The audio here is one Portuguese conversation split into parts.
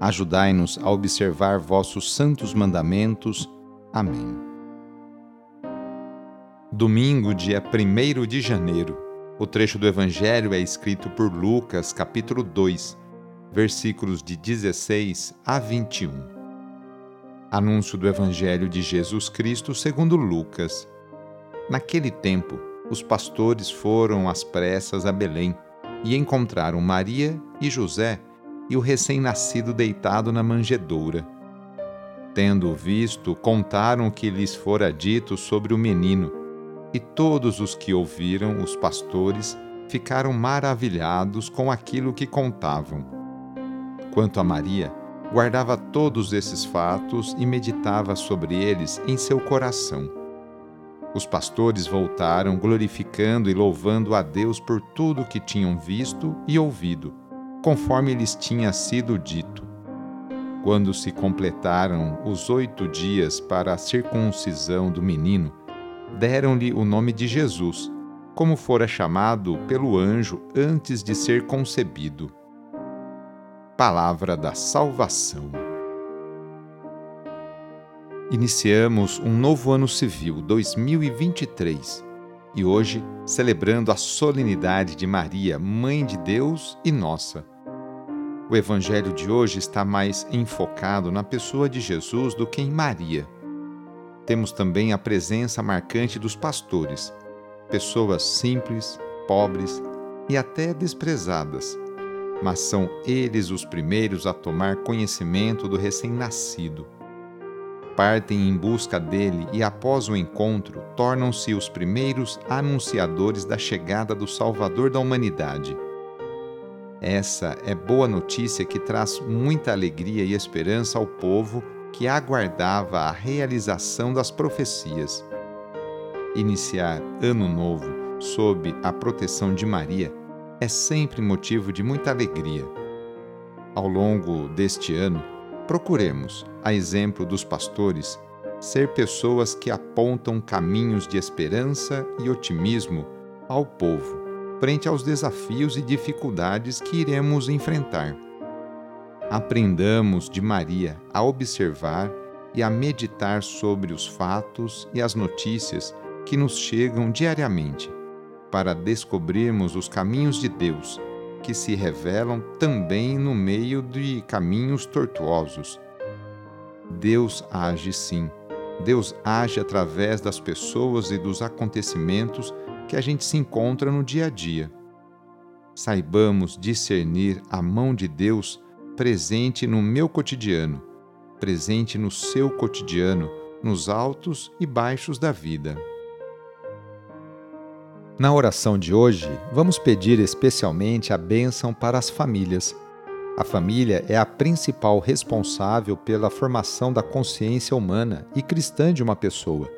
Ajudai-nos a observar vossos santos mandamentos. Amém. Domingo, dia 1 de janeiro. O trecho do Evangelho é escrito por Lucas, capítulo 2, versículos de 16 a 21. Anúncio do Evangelho de Jesus Cristo segundo Lucas. Naquele tempo, os pastores foram às pressas a Belém e encontraram Maria e José e o recém-nascido deitado na manjedoura. Tendo visto, contaram o que lhes fora dito sobre o menino, e todos os que ouviram, os pastores, ficaram maravilhados com aquilo que contavam. Quanto a Maria, guardava todos esses fatos e meditava sobre eles em seu coração. Os pastores voltaram glorificando e louvando a Deus por tudo que tinham visto e ouvido conforme lhes tinha sido dito. Quando se completaram os oito dias para a circuncisão do menino, deram-lhe o nome de Jesus, como fora chamado pelo anjo antes de ser concebido. Palavra da Salvação. Iniciamos um novo ano civil 2023 e hoje celebrando a solenidade de Maria, Mãe de Deus e nossa. O Evangelho de hoje está mais enfocado na pessoa de Jesus do que em Maria. Temos também a presença marcante dos pastores, pessoas simples, pobres e até desprezadas, mas são eles os primeiros a tomar conhecimento do recém-nascido partem em busca dele e, após o encontro, tornam-se os primeiros anunciadores da chegada do Salvador da humanidade. Essa é boa notícia que traz muita alegria e esperança ao povo que aguardava a realização das profecias. Iniciar Ano Novo sob a proteção de Maria é sempre motivo de muita alegria. Ao longo deste ano, Procuremos, a exemplo dos pastores, ser pessoas que apontam caminhos de esperança e otimismo ao povo, frente aos desafios e dificuldades que iremos enfrentar. Aprendamos de Maria a observar e a meditar sobre os fatos e as notícias que nos chegam diariamente, para descobrirmos os caminhos de Deus que se revelam também no meio de caminhos tortuosos. Deus age sim. Deus age através das pessoas e dos acontecimentos que a gente se encontra no dia a dia. Saibamos discernir a mão de Deus presente no meu cotidiano, presente no seu cotidiano, nos altos e baixos da vida. Na oração de hoje, vamos pedir especialmente a bênção para as famílias. A família é a principal responsável pela formação da consciência humana e cristã de uma pessoa.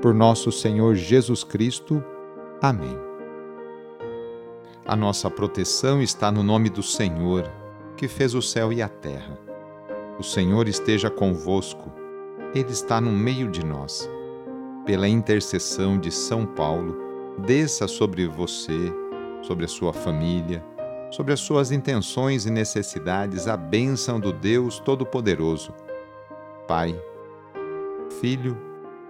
Por nosso Senhor Jesus Cristo. Amém. A nossa proteção está no nome do Senhor, que fez o céu e a terra. O Senhor esteja convosco, Ele está no meio de nós. Pela intercessão de São Paulo, desça sobre você, sobre a sua família, sobre as suas intenções e necessidades a bênção do Deus Todo-Poderoso. Pai, Filho